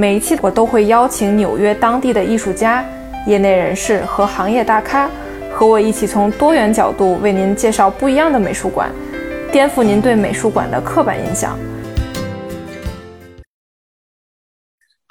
每一期我都会邀请纽约当地的艺术家、业内人士和行业大咖，和我一起从多元角度为您介绍不一样的美术馆，颠覆您对美术馆的刻板印象。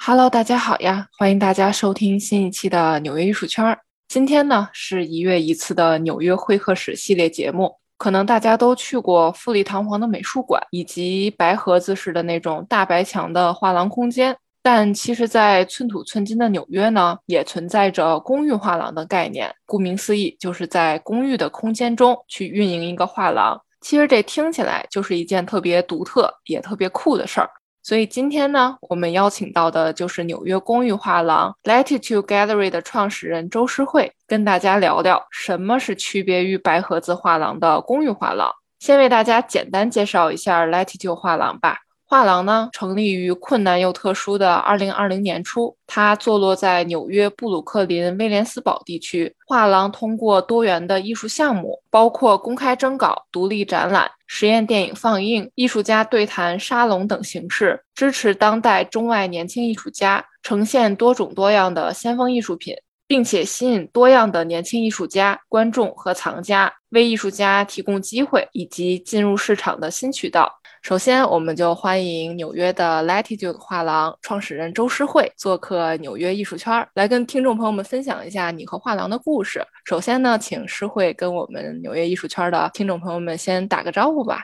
Hello，大家好呀，欢迎大家收听新一期的纽约艺术圈。今天呢是一月一次的纽约会客室系列节目。可能大家都去过富丽堂皇的美术馆，以及白盒子式的那种大白墙的画廊空间。但其实，在寸土寸金的纽约呢，也存在着公寓画廊的概念。顾名思义，就是在公寓的空间中去运营一个画廊。其实这听起来就是一件特别独特也特别酷的事儿。所以今天呢，我们邀请到的就是纽约公寓画廊 Latitude Gallery 的创始人周诗慧，跟大家聊聊什么是区别于白盒子画廊的公寓画廊。先为大家简单介绍一下 Latitude 画廊吧。画廊呢，成立于困难又特殊的2020年初，它坐落在纽约布鲁克林威廉斯堡地区。画廊通过多元的艺术项目，包括公开征稿、独立展览、实验电影放映、艺术家对谈、沙龙等形式，支持当代中外年轻艺术家，呈现多种多样的先锋艺术品，并且吸引多样的年轻艺术家、观众和藏家，为艺术家提供机会以及进入市场的新渠道。首先，我们就欢迎纽约的 Latitude 画廊创始人周诗慧做客纽约艺术圈，来跟听众朋友们分享一下你和画廊的故事。首先呢，请诗慧跟我们纽约艺术圈的听众朋友们先打个招呼吧。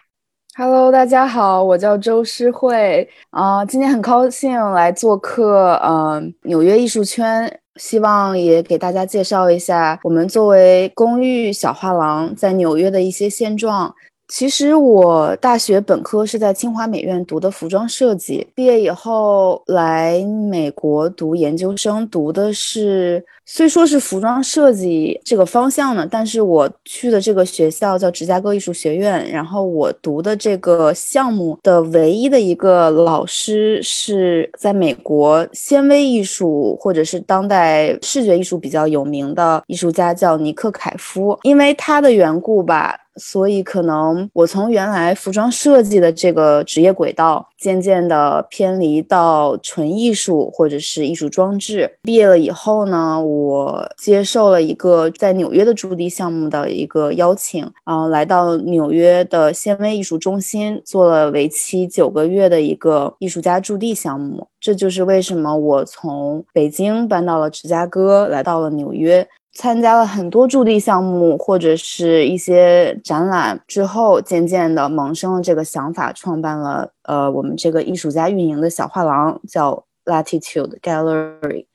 Hello，大家好，我叫周诗慧啊，今天很高兴来做客，嗯，纽约艺术圈，希望也给大家介绍一下我们作为公寓小画廊在纽约的一些现状。其实我大学本科是在清华美院读的服装设计，毕业以后来美国读研究生，读的是虽说是服装设计这个方向呢，但是我去的这个学校叫芝加哥艺术学院，然后我读的这个项目的唯一的一个老师是在美国纤维艺术或者是当代视觉艺术比较有名的艺术家，叫尼克凯夫，因为他的缘故吧。所以，可能我从原来服装设计的这个职业轨道，渐渐的偏离到纯艺术或者是艺术装置。毕业了以后呢，我接受了一个在纽约的驻地项目的一个邀请，啊，来到纽约的纤维艺术中心，做了为期九个月的一个艺术家驻地项目。这就是为什么我从北京搬到了芝加哥，来到了纽约。参加了很多驻地项目或者是一些展览之后，渐渐的萌生了这个想法，创办了呃我们这个艺术家运营的小画廊，叫 Latitude Gallery。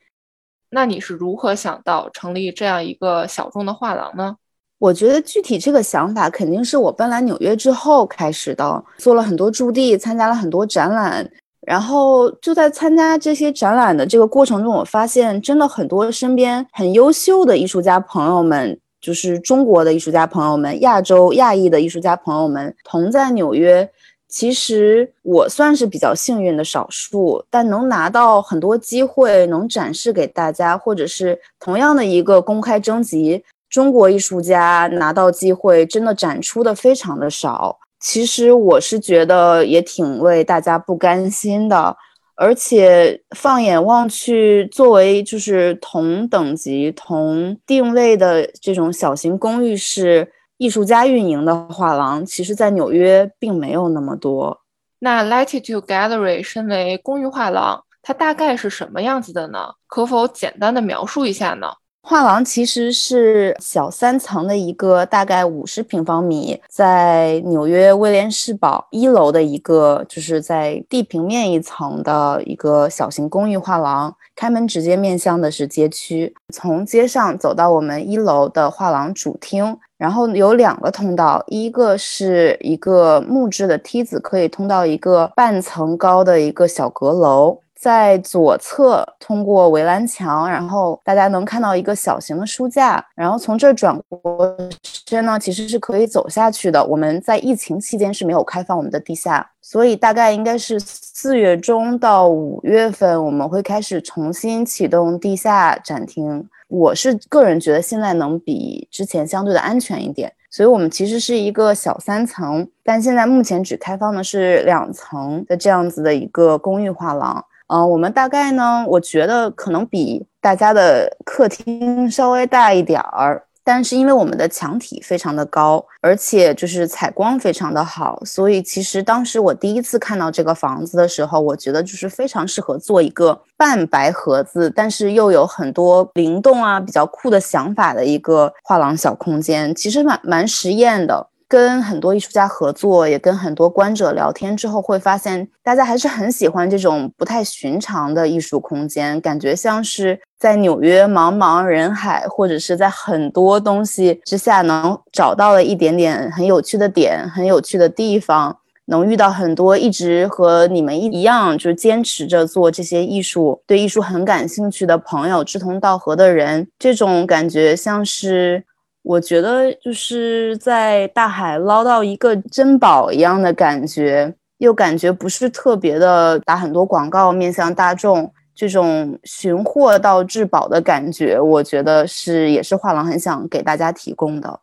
那你是如何想到成立这样一个小众的画廊呢？我觉得具体这个想法肯定是我搬来纽约之后开始的，做了很多驻地，参加了很多展览。然后就在参加这些展览的这个过程中，我发现真的很多身边很优秀的艺术家朋友们，就是中国的艺术家朋友们、亚洲亚裔的艺术家朋友们同在纽约。其实我算是比较幸运的少数，但能拿到很多机会，能展示给大家，或者是同样的一个公开征集，中国艺术家拿到机会，真的展出的非常的少。其实我是觉得也挺为大家不甘心的，而且放眼望去，作为就是同等级、同定位的这种小型公寓式艺术家运营的画廊，其实在纽约并没有那么多。那 Latitude Gallery 身为公寓画廊，它大概是什么样子的呢？可否简单的描述一下呢？画廊其实是小三层的一个，大概五十平方米，在纽约威廉士堡一楼的一个，就是在地平面一层的一个小型公寓画廊。开门直接面向的是街区，从街上走到我们一楼的画廊主厅，然后有两个通道，一个是一个木质的梯子，可以通到一个半层高的一个小阁楼。在左侧通过围栏墙，然后大家能看到一个小型的书架，然后从这转过身呢，其实是可以走下去的。我们在疫情期间是没有开放我们的地下，所以大概应该是四月中到五月份，我们会开始重新启动地下展厅。我是个人觉得现在能比之前相对的安全一点，所以我们其实是一个小三层，但现在目前只开放的是两层的这样子的一个公寓画廊。嗯，我们大概呢，我觉得可能比大家的客厅稍微大一点儿。但是因为我们的墙体非常的高，而且就是采光非常的好，所以其实当时我第一次看到这个房子的时候，我觉得就是非常适合做一个半白盒子，但是又有很多灵动啊、比较酷的想法的一个画廊小空间，其实蛮蛮实验的。跟很多艺术家合作，也跟很多观者聊天之后，会发现大家还是很喜欢这种不太寻常的艺术空间，感觉像是在纽约茫茫人海，或者是在很多东西之下，能找到了一点点很有趣的点，很有趣的地方，能遇到很多一直和你们一样，就是坚持着做这些艺术，对艺术很感兴趣的朋友，志同道合的人，这种感觉像是。我觉得就是在大海捞到一个珍宝一样的感觉，又感觉不是特别的打很多广告面向大众，这种寻获到至宝的感觉，我觉得是也是画廊很想给大家提供的。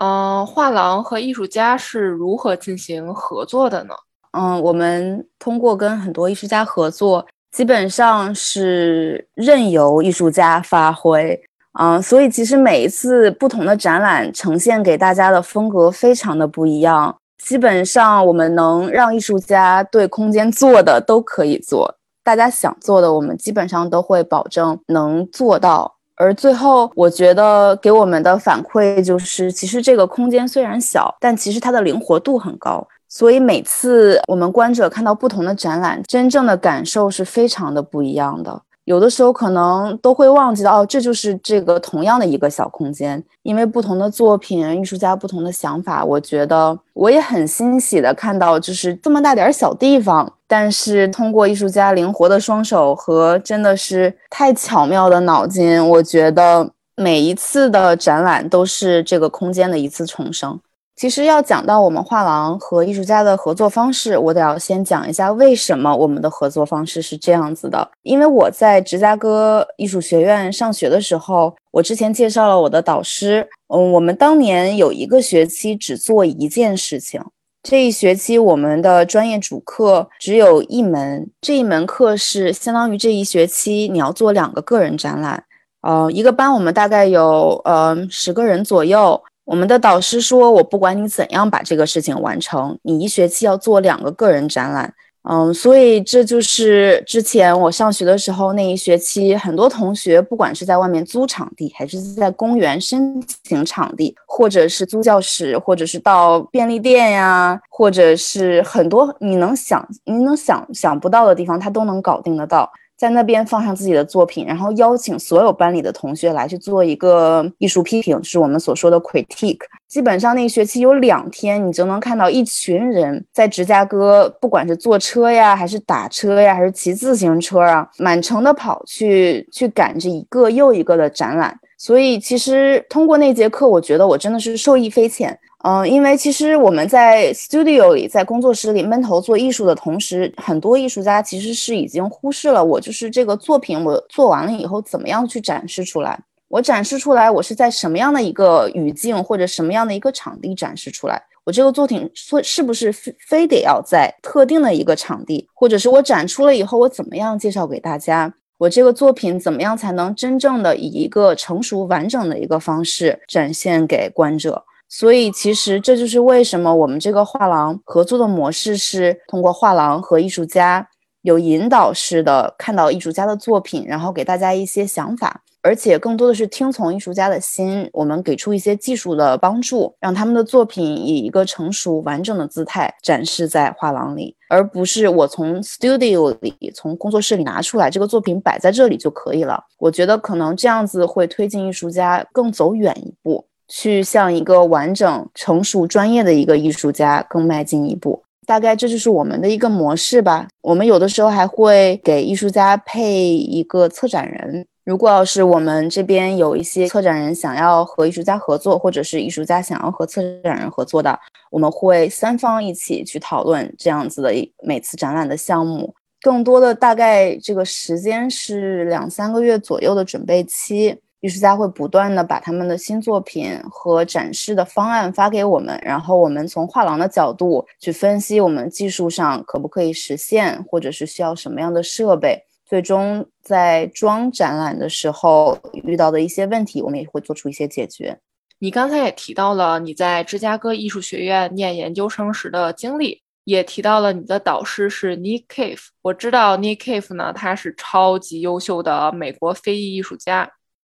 嗯，画廊和艺术家是如何进行合作的呢？嗯，我们通过跟很多艺术家合作，基本上是任由艺术家发挥。嗯，所以其实每一次不同的展览呈现给大家的风格非常的不一样。基本上我们能让艺术家对空间做的都可以做，大家想做的我们基本上都会保证能做到。而最后我觉得给我们的反馈就是，其实这个空间虽然小，但其实它的灵活度很高。所以每次我们观者看到不同的展览，真正的感受是非常的不一样的。有的时候可能都会忘记到，哦，这就是这个同样的一个小空间，因为不同的作品，艺术家不同的想法，我觉得我也很欣喜的看到，就是这么大点儿小地方，但是通过艺术家灵活的双手和真的是太巧妙的脑筋，我觉得每一次的展览都是这个空间的一次重生。其实要讲到我们画廊和艺术家的合作方式，我得要先讲一下为什么我们的合作方式是这样子的。因为我在芝加哥艺术学院上学的时候，我之前介绍了我的导师。嗯，我们当年有一个学期只做一件事情。这一学期我们的专业主课只有一门，这一门课是相当于这一学期你要做两个个人展览。呃，一个班我们大概有呃十个人左右。我们的导师说：“我不管你怎样把这个事情完成，你一学期要做两个个人展览。”嗯，所以这就是之前我上学的时候那一学期，很多同学不管是在外面租场地，还是在公园申请场地，或者是租教室，或者是到便利店呀，或者是很多你能想你能想想不到的地方，他都能搞定得到。在那边放上自己的作品，然后邀请所有班里的同学来去做一个艺术批评，是我们所说的 critique。基本上那学期有两天，你就能看到一群人在芝加哥，不管是坐车呀，还是打车呀，还是骑自行车啊，满城的跑去去赶着一个又一个的展览。所以其实通过那节课，我觉得我真的是受益匪浅。嗯，因为其实我们在 studio 里，在工作室里闷头做艺术的同时，很多艺术家其实是已经忽视了我，就是这个作品我做完了以后怎么样去展示出来。我展示出来，我是在什么样的一个语境或者什么样的一个场地展示出来？我这个作品说是不是非非得要在特定的一个场地，或者是我展出了以后，我怎么样介绍给大家？我这个作品怎么样才能真正的以一个成熟完整的一个方式展现给观者？所以，其实这就是为什么我们这个画廊合作的模式是通过画廊和艺术家有引导式的看到艺术家的作品，然后给大家一些想法，而且更多的是听从艺术家的心，我们给出一些技术的帮助，让他们的作品以一个成熟完整的姿态展示在画廊里，而不是我从 studio 里、从工作室里拿出来这个作品摆在这里就可以了。我觉得可能这样子会推进艺术家更走远一步。去向一个完整、成熟、专业的一个艺术家更迈进一步，大概这就是我们的一个模式吧。我们有的时候还会给艺术家配一个策展人。如果要是我们这边有一些策展人想要和艺术家合作，或者是艺术家想要和策展人合作的，我们会三方一起去讨论这样子的每次展览的项目。更多的大概这个时间是两三个月左右的准备期。艺术家会不断的把他们的新作品和展示的方案发给我们，然后我们从画廊的角度去分析我们技术上可不可以实现，或者是需要什么样的设备，最终在装展览的时候遇到的一些问题，我们也会做出一些解决。你刚才也提到了你在芝加哥艺术学院念研究生时的经历，也提到了你的导师是 Nick Cave。我知道 Nick Cave 呢，他是超级优秀的美国非裔艺术家。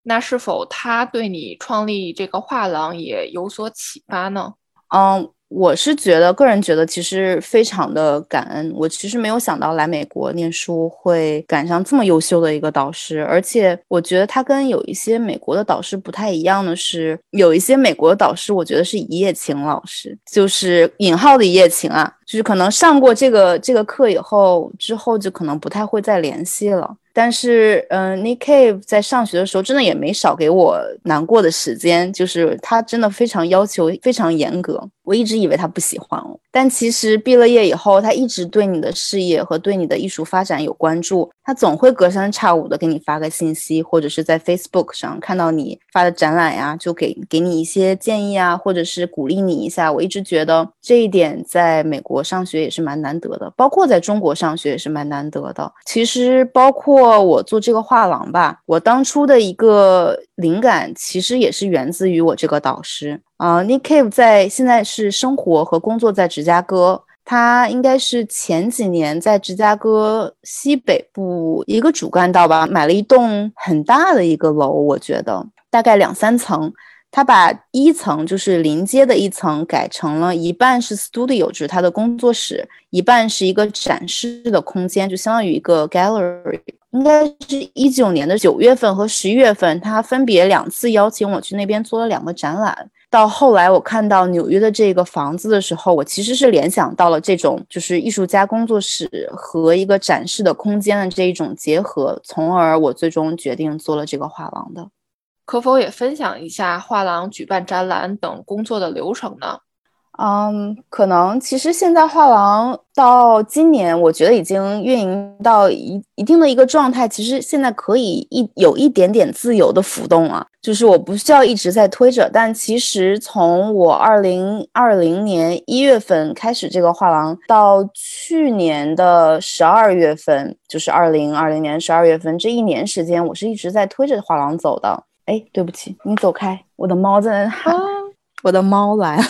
那是否他对你创立这个画廊也有所启发呢？嗯。我是觉得，个人觉得其实非常的感恩。我其实没有想到来美国念书会赶上这么优秀的一个导师，而且我觉得他跟有一些美国的导师不太一样的是，有一些美国的导师，我觉得是一夜情老师，就是引号的一夜情啊，就是可能上过这个这个课以后，之后就可能不太会再联系了。但是，嗯，Nick Cave 在上学的时候真的也没少给我难过的时间，就是他真的非常要求非常严格。我一直以为他不喜欢我，但其实毕了业以后，他一直对你的事业和对你的艺术发展有关注。他总会隔三差五的给你发个信息，或者是在 Facebook 上看到你发的展览呀，就给给你一些建议啊，或者是鼓励你一下。我一直觉得这一点在美国上学也是蛮难得的，包括在中国上学也是蛮难得的。其实包括我做这个画廊吧，我当初的一个灵感其实也是源自于我这个导师啊，Nick Cave 在现在是生活和工作在芝加哥。他应该是前几年在芝加哥西北部一个主干道吧，买了一栋很大的一个楼，我觉得大概两三层。他把一层就是临街的一层改成了一半是 studio，就是他的工作室，一半是一个展示的空间，就相当于一个 gallery。应该是一九年的九月份和十一月份，他分别两次邀请我去那边做了两个展览。到后来，我看到纽约的这个房子的时候，我其实是联想到了这种就是艺术家工作室和一个展示的空间的这一种结合，从而我最终决定做了这个画廊的。可否也分享一下画廊举办展览等工作的流程呢？嗯，可能其实现在画廊到今年，我觉得已经运营到一一定的一个状态。其实现在可以一有一点点自由的浮动了，就是我不需要一直在推着。但其实从我二零二零年一月份开始这个画廊，到去年的十二月份，就是二零二零年十二月份这一年时间，我是一直在推着画廊走的。哎，对不起，你走开，我的猫在那喊，我的猫来了。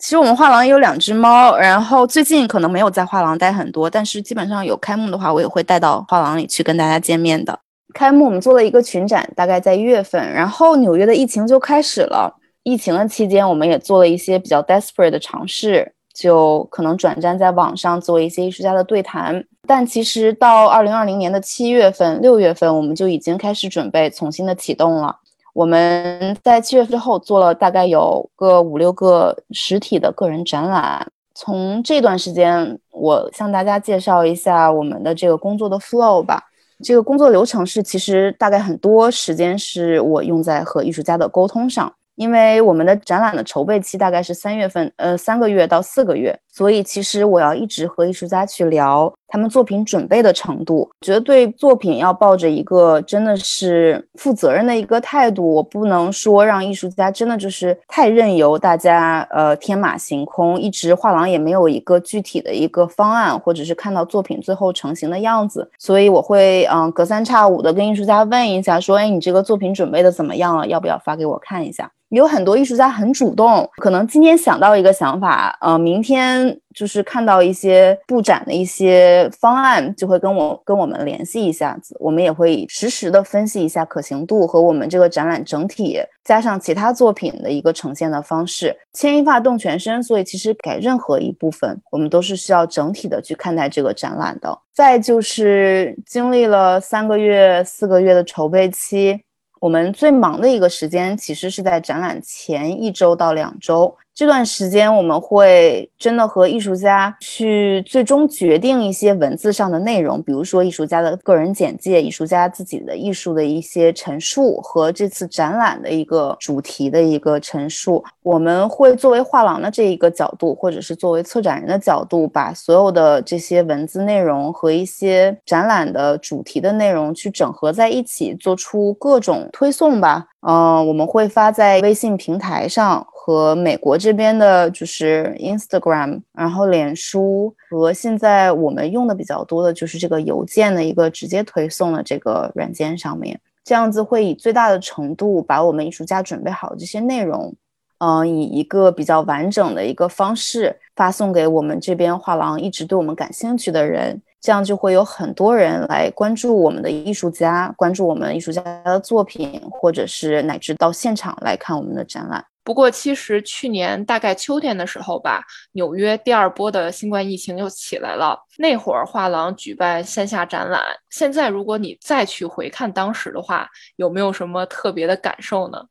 其实我们画廊也有两只猫，然后最近可能没有在画廊待很多，但是基本上有开幕的话，我也会带到画廊里去跟大家见面的。开幕我们做了一个群展，大概在一月份，然后纽约的疫情就开始了。疫情的期间，我们也做了一些比较 desperate 的尝试，就可能转战在网上做一些艺术家的对谈。但其实到二零二零年的七月份、六月份，我们就已经开始准备重新的启动了。我们在七月之后做了大概有个五六个实体的个人展览。从这段时间，我向大家介绍一下我们的这个工作的 flow 吧。这个工作流程是，其实大概很多时间是我用在和艺术家的沟通上。因为我们的展览的筹备期大概是三月份，呃，三个月到四个月，所以其实我要一直和艺术家去聊他们作品准备的程度，觉得对作品要抱着一个真的是负责任的一个态度，我不能说让艺术家真的就是太任由大家呃天马行空，一直画廊也没有一个具体的一个方案，或者是看到作品最后成型的样子，所以我会嗯隔三差五的跟艺术家问一下，说哎你这个作品准备的怎么样了？要不要发给我看一下？有很多艺术家很主动，可能今天想到一个想法，呃，明天就是看到一些布展的一些方案，就会跟我跟我们联系一下子，我们也会实时的分析一下可行度和我们这个展览整体加上其他作品的一个呈现的方式。牵一发动全身，所以其实改任何一部分，我们都是需要整体的去看待这个展览的。再就是经历了三个月、四个月的筹备期。我们最忙的一个时间，其实是在展览前一周到两周。这段时间我们会真的和艺术家去最终决定一些文字上的内容，比如说艺术家的个人简介、艺术家自己的艺术的一些陈述和这次展览的一个主题的一个陈述。我们会作为画廊的这一个角度，或者是作为策展人的角度，把所有的这些文字内容和一些展览的主题的内容去整合在一起，做出各种推送吧。嗯，我们会发在微信平台上。和美国这边的就是 Instagram，然后脸书和现在我们用的比较多的就是这个邮件的一个直接推送的这个软件上面，这样子会以最大的程度把我们艺术家准备好这些内容，嗯，以一个比较完整的一个方式发送给我们这边画廊一直对我们感兴趣的人。这样就会有很多人来关注我们的艺术家，关注我们艺术家的作品，或者是乃至到现场来看我们的展览。不过，其实去年大概秋天的时候吧，纽约第二波的新冠疫情又起来了。那会儿画廊举办线下展览，现在如果你再去回看当时的话，有没有什么特别的感受呢？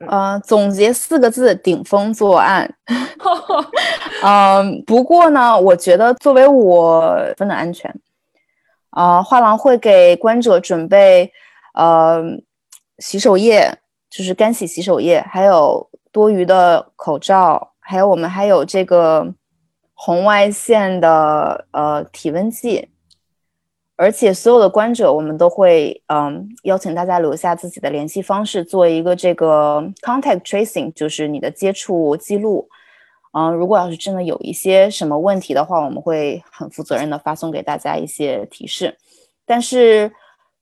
呃，总结四个字：顶风作案。嗯，不过呢，我觉得作为我分的安全，啊，画廊会给观者准备呃洗手液，就是干洗洗手液，还有多余的口罩，还有我们还有这个红外线的呃体温计。而且所有的观者，我们都会嗯邀请大家留下自己的联系方式，做一个这个 contact tracing，就是你的接触记录。嗯，如果要是真的有一些什么问题的话，我们会很负责任的发送给大家一些提示。但是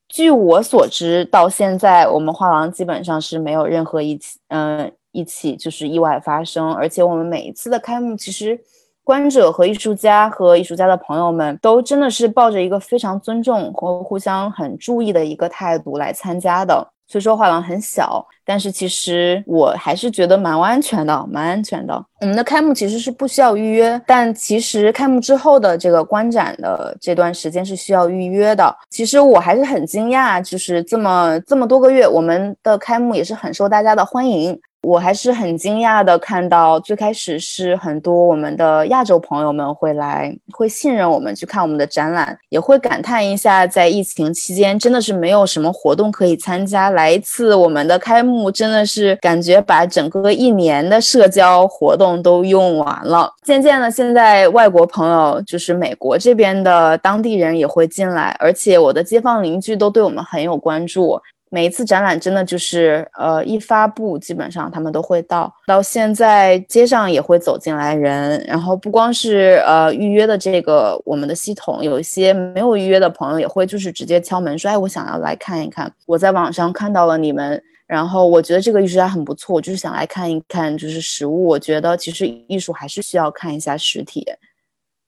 据我所知，到现在我们画廊基本上是没有任何一起嗯一起就是意外发生，而且我们每一次的开幕其实。观者和艺术家和艺术家的朋友们都真的是抱着一个非常尊重和互相很注意的一个态度来参加的。虽说画廊很小，但是其实我还是觉得蛮安全的，蛮安全的。我们的开幕其实是不需要预约，但其实开幕之后的这个观展的这段时间是需要预约的。其实我还是很惊讶，就是这么这么多个月，我们的开幕也是很受大家的欢迎。我还是很惊讶的，看到最开始是很多我们的亚洲朋友们会来，会信任我们去看我们的展览，也会感叹一下，在疫情期间真的是没有什么活动可以参加，来一次我们的开幕，真的是感觉把整个一年的社交活动都用完了。渐渐的，现在外国朋友，就是美国这边的当地人也会进来，而且我的街坊邻居都对我们很有关注。每一次展览真的就是，呃，一发布基本上他们都会到。到现在街上也会走进来人，然后不光是呃预约的这个我们的系统，有一些没有预约的朋友也会就是直接敲门说，哎，我想要来看一看。我在网上看到了你们，然后我觉得这个艺术家很不错，我就是想来看一看，就是实物。我觉得其实艺术还是需要看一下实体。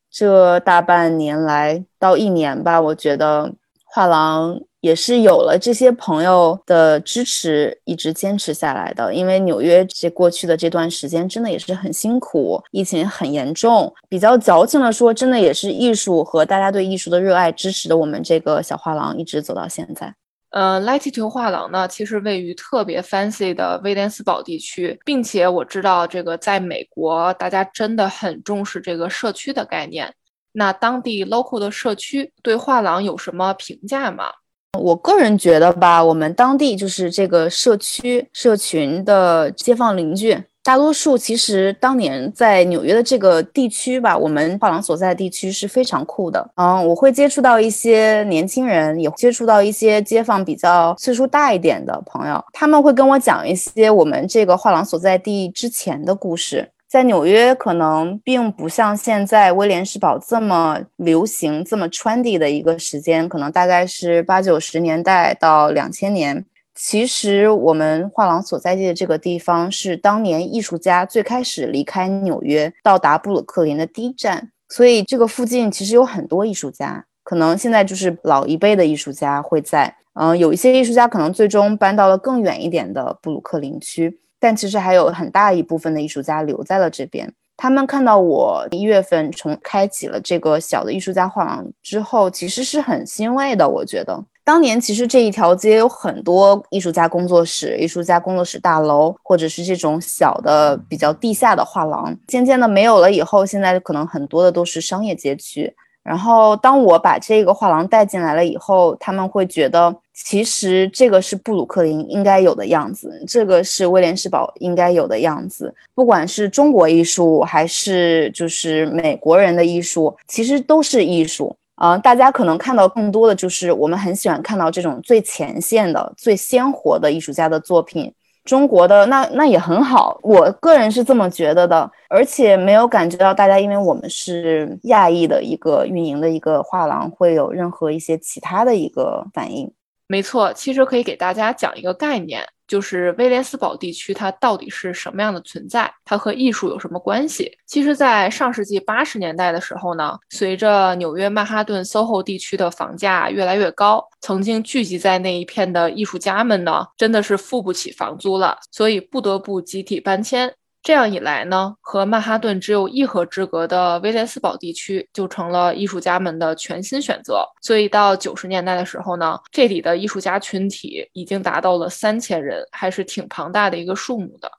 这大半年来到一年吧，我觉得画廊。也是有了这些朋友的支持，一直坚持下来的。因为纽约这过去的这段时间真的也是很辛苦，疫情很严重。比较矫情的说，真的也是艺术和大家对艺术的热爱支持的我们这个小画廊一直走到现在。呃，Latitude 画廊呢，其实位于特别 fancy 的威廉斯堡地区，并且我知道这个在美国大家真的很重视这个社区的概念。那当地 local 的社区对画廊有什么评价吗？我个人觉得吧，我们当地就是这个社区社群的街坊邻居，大多数其实当年在纽约的这个地区吧，我们画廊所在地区是非常酷的。嗯，我会接触到一些年轻人，也接触到一些街坊比较岁数大一点的朋友，他们会跟我讲一些我们这个画廊所在地之前的故事。在纽约，可能并不像现在威廉士堡这么流行、这么 trendy 的一个时间，可能大概是八九十年代到两千年。其实，我们画廊所在地的这个地方是当年艺术家最开始离开纽约到达布鲁克林的第一站，所以这个附近其实有很多艺术家。可能现在就是老一辈的艺术家会在，嗯，有一些艺术家可能最终搬到了更远一点的布鲁克林区。但其实还有很大一部分的艺术家留在了这边。他们看到我一月份重开启了这个小的艺术家画廊之后，其实是很欣慰的。我觉得当年其实这一条街有很多艺术家工作室、艺术家工作室大楼，或者是这种小的比较地下的画廊，渐渐的没有了以后，现在可能很多的都是商业街区。然后，当我把这个画廊带进来了以后，他们会觉得，其实这个是布鲁克林应该有的样子，这个是威廉士堡应该有的样子。不管是中国艺术，还是就是美国人的艺术，其实都是艺术啊。大家可能看到更多的就是，我们很喜欢看到这种最前线的、最鲜活的艺术家的作品。中国的，那那也很好。我个人是这么觉得的，而且没有感觉到大家，因为我们是亚裔的一个运营的一个画廊，会有任何一些其他的一个反应。没错，其实可以给大家讲一个概念。就是威廉斯堡地区，它到底是什么样的存在？它和艺术有什么关系？其实，在上世纪八十年代的时候呢，随着纽约曼哈顿 SOHO 地区的房价越来越高，曾经聚集在那一片的艺术家们呢，真的是付不起房租了，所以不得不集体搬迁。这样一来呢，和曼哈顿只有一河之隔的威廉斯堡地区就成了艺术家们的全新选择。所以到九十年代的时候呢，这里的艺术家群体已经达到了三千人，还是挺庞大的一个数目的。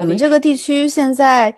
我们这个地区现在，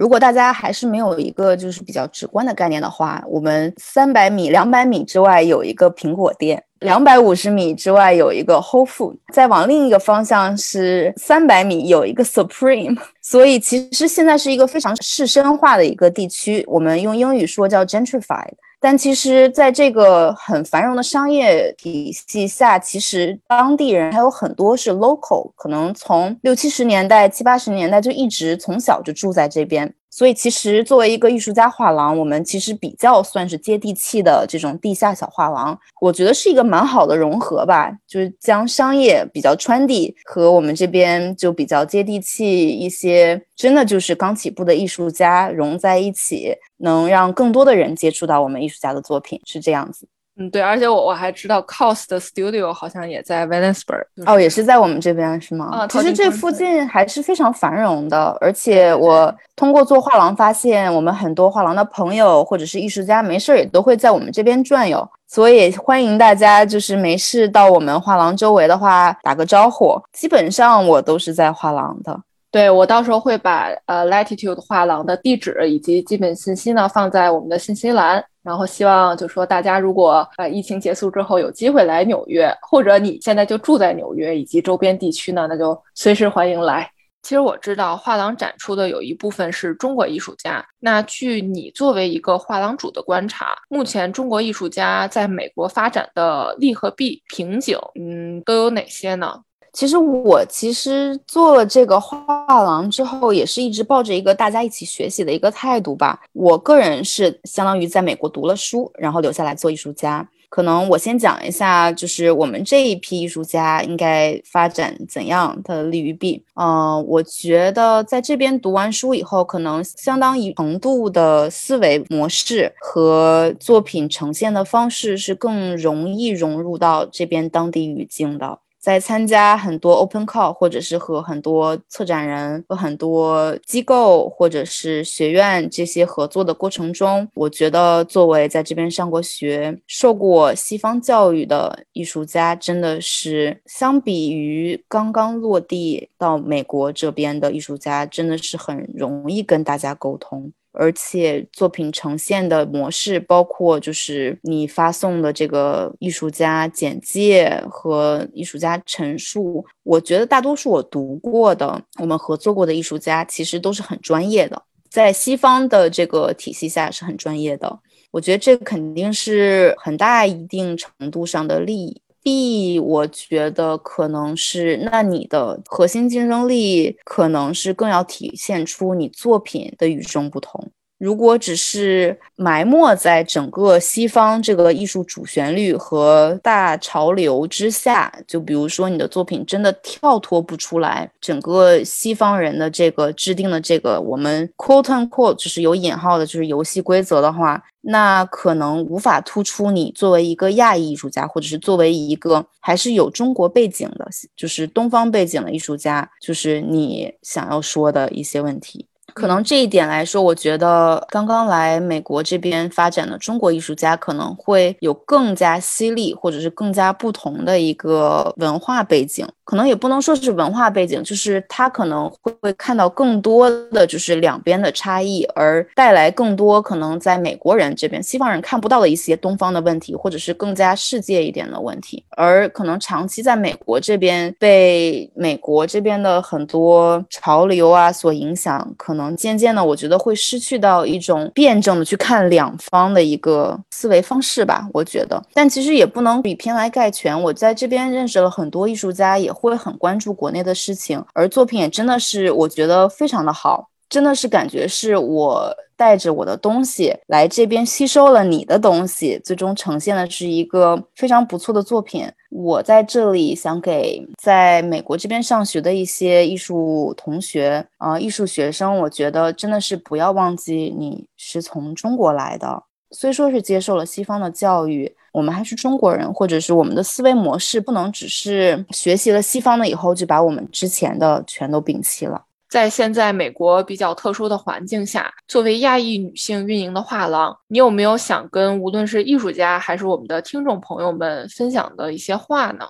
如果大家还是没有一个就是比较直观的概念的话，我们三百米、两百米之外有一个苹果店。两百五十米之外有一个 Whole Food，再往另一个方向是三百米有一个 Supreme，所以其实现在是一个非常市深化的一个地区，我们用英语说叫 gentrified。但其实，在这个很繁荣的商业体系下，其实当地人还有很多是 local，可能从六七十年代、七八十年代就一直从小就住在这边。所以，其实作为一个艺术家画廊，我们其实比较算是接地气的这种地下小画廊。我觉得是一个蛮好的融合吧，就是将商业比较穿地和我们这边就比较接地气一些，真的就是刚起步的艺术家融在一起，能让更多的人接触到我们艺术家的作品，是这样子。嗯，对，而且我我还知道 Cos 的 Studio 好像也在 Veniceburg，哦，也是在我们这边是吗？啊，其实这附近还是非常繁荣的，而且我通过做画廊发现，我们很多画廊的朋友或者是艺术家没事儿也都会在我们这边转悠，所以欢迎大家就是没事到我们画廊周围的话打个招呼。基本上我都是在画廊的。对我到时候会把呃 Latitude 画廊的地址以及基本信息呢放在我们的信息栏。然后希望就说大家如果呃疫情结束之后有机会来纽约，或者你现在就住在纽约以及周边地区呢，那就随时欢迎来。其实我知道画廊展出的有一部分是中国艺术家。那据你作为一个画廊主的观察，目前中国艺术家在美国发展的利和弊、瓶颈，嗯，都有哪些呢？其实我其实做了这个画廊之后，也是一直抱着一个大家一起学习的一个态度吧。我个人是相当于在美国读了书，然后留下来做艺术家。可能我先讲一下，就是我们这一批艺术家应该发展怎样的利与弊。嗯，我觉得在这边读完书以后，可能相当一程度的思维模式和作品呈现的方式是更容易融入到这边当地语境的。在参加很多 open call，或者是和很多策展人、和很多机构或者是学院这些合作的过程中，我觉得作为在这边上过学、受过西方教育的艺术家，真的是相比于刚刚落地到美国这边的艺术家，真的是很容易跟大家沟通。而且作品呈现的模式，包括就是你发送的这个艺术家简介和艺术家陈述，我觉得大多数我读过的，我们合作过的艺术家其实都是很专业的，在西方的这个体系下是很专业的。我觉得这肯定是很大一定程度上的利益。B，我觉得可能是，那你的核心竞争力可能是更要体现出你作品的与众不同。如果只是埋没在整个西方这个艺术主旋律和大潮流之下，就比如说你的作品真的跳脱不出来整个西方人的这个制定的这个我们 quote unquote 就是有引号的，就是游戏规则的话，那可能无法突出你作为一个亚裔艺术家，或者是作为一个还是有中国背景的，就是东方背景的艺术家，就是你想要说的一些问题。可能这一点来说，我觉得刚刚来美国这边发展的中国艺术家可能会有更加犀利，或者是更加不同的一个文化背景。可能也不能说是文化背景，就是他可能会会看到更多的就是两边的差异，而带来更多可能在美国人这边西方人看不到的一些东方的问题，或者是更加世界一点的问题。而可能长期在美国这边被美国这边的很多潮流啊所影响，可能。渐渐的，我觉得会失去到一种辩证的去看两方的一个思维方式吧。我觉得，但其实也不能以偏来概全。我在这边认识了很多艺术家，也会很关注国内的事情，而作品也真的是我觉得非常的好。真的是感觉是我带着我的东西来这边吸收了你的东西，最终呈现的是一个非常不错的作品。我在这里想给在美国这边上学的一些艺术同学啊，艺术学生，我觉得真的是不要忘记你是从中国来的，虽说是接受了西方的教育，我们还是中国人，或者是我们的思维模式不能只是学习了西方的以后就把我们之前的全都摒弃了。在现在美国比较特殊的环境下，作为亚裔女性运营的画廊，你有没有想跟无论是艺术家还是我们的听众朋友们分享的一些话呢？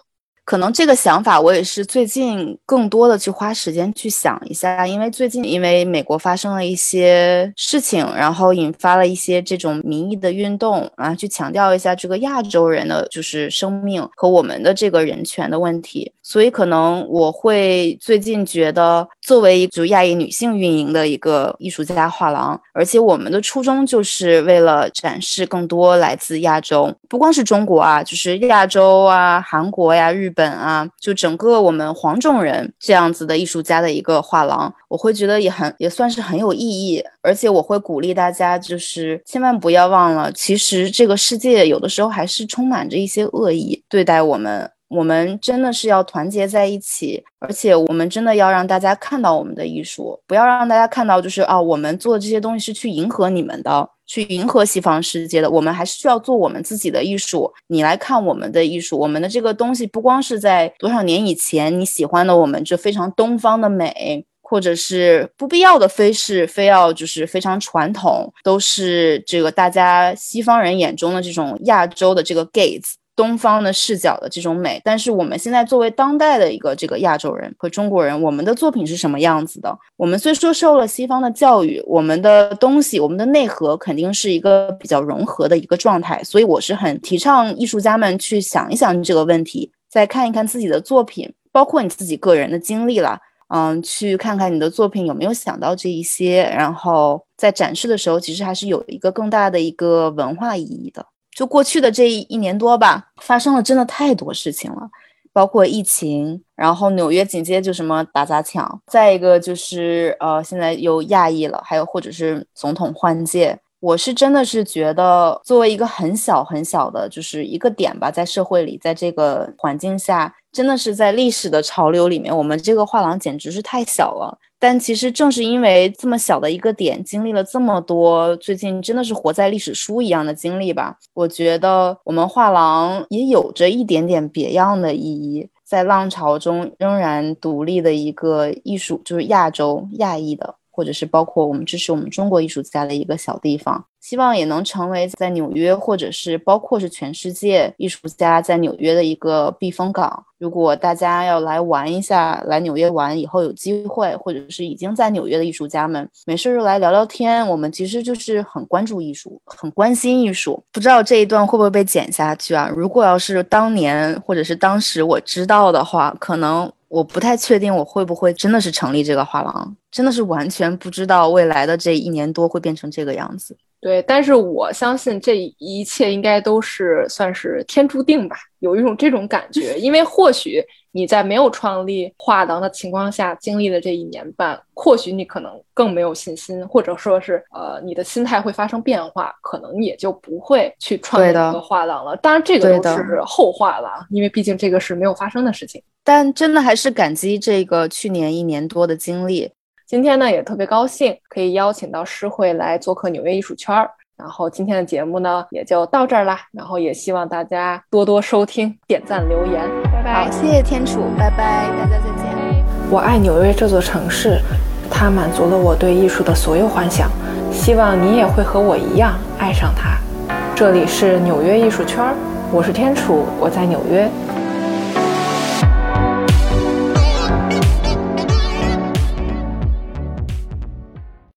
可能这个想法我也是最近更多的去花时间去想一下，因为最近因为美国发生了一些事情，然后引发了一些这种民意的运动啊，去强调一下这个亚洲人的就是生命和我们的这个人权的问题。所以可能我会最近觉得，作为一组亚裔女性运营的一个艺术家画廊，而且我们的初衷就是为了展示更多来自亚洲，不光是中国啊，就是亚洲啊、韩国呀、日本本啊，就整个我们黄种人这样子的艺术家的一个画廊，我会觉得也很也算是很有意义。而且我会鼓励大家，就是千万不要忘了，其实这个世界有的时候还是充满着一些恶意对待我们。我们真的是要团结在一起，而且我们真的要让大家看到我们的艺术，不要让大家看到就是啊，我们做的这些东西是去迎合你们的，去迎合西方世界的。我们还是需要做我们自己的艺术。你来看我们的艺术，我们的这个东西不光是在多少年以前你喜欢的我们这非常东方的美，或者是不必要的非是非要就是非常传统，都是这个大家西方人眼中的这种亚洲的这个 gate。东方的视角的这种美，但是我们现在作为当代的一个这个亚洲人和中国人，我们的作品是什么样子的？我们虽说受了西方的教育，我们的东西，我们的内核肯定是一个比较融合的一个状态，所以我是很提倡艺术家们去想一想这个问题，再看一看自己的作品，包括你自己个人的经历了，嗯，去看看你的作品有没有想到这一些，然后在展示的时候，其实还是有一个更大的一个文化意义的。就过去的这一年多吧，发生了真的太多事情了，包括疫情，然后纽约紧接就什么打砸抢，再一个就是呃，现在又亚裔了，还有或者是总统换届。我是真的是觉得，作为一个很小很小的，就是一个点吧，在社会里，在这个环境下，真的是在历史的潮流里面，我们这个画廊简直是太小了。但其实正是因为这么小的一个点，经历了这么多，最近真的是活在历史书一样的经历吧。我觉得我们画廊也有着一点点别样的意义，在浪潮中仍然独立的一个艺术，就是亚洲亚裔的。或者是包括我们支持我们中国艺术家的一个小地方，希望也能成为在纽约，或者是包括是全世界艺术家在纽约的一个避风港。如果大家要来玩一下，来纽约玩以后有机会，或者是已经在纽约的艺术家们，没事就来聊聊天。我们其实就是很关注艺术，很关心艺术。不知道这一段会不会被剪下去啊？如果要是当年或者是当时我知道的话，可能。我不太确定我会不会真的是成立这个画廊，真的是完全不知道未来的这一年多会变成这个样子。对，但是我相信这一切应该都是算是天注定吧，有一种这种感觉，因为或许。你在没有创立画廊的情况下经历了这一年半，或许你可能更没有信心，或者说是呃，你的心态会发生变化，可能也就不会去创立一个画廊了。当然，这个都是后话了，因为毕竟这个是没有发生的事情。但真的还是感激这个去年一年多的经历。今天呢，也特别高兴可以邀请到诗慧来做客纽约艺术圈儿。然后今天的节目呢，也就到这儿啦。然后也希望大家多多收听、点赞、留言。拜拜。好，谢谢天楚，拜拜，大家再见。我爱纽约这座城市，它满足了我对艺术的所有幻想。希望你也会和我一样爱上它。这里是纽约艺术圈，我是天楚，我在纽约。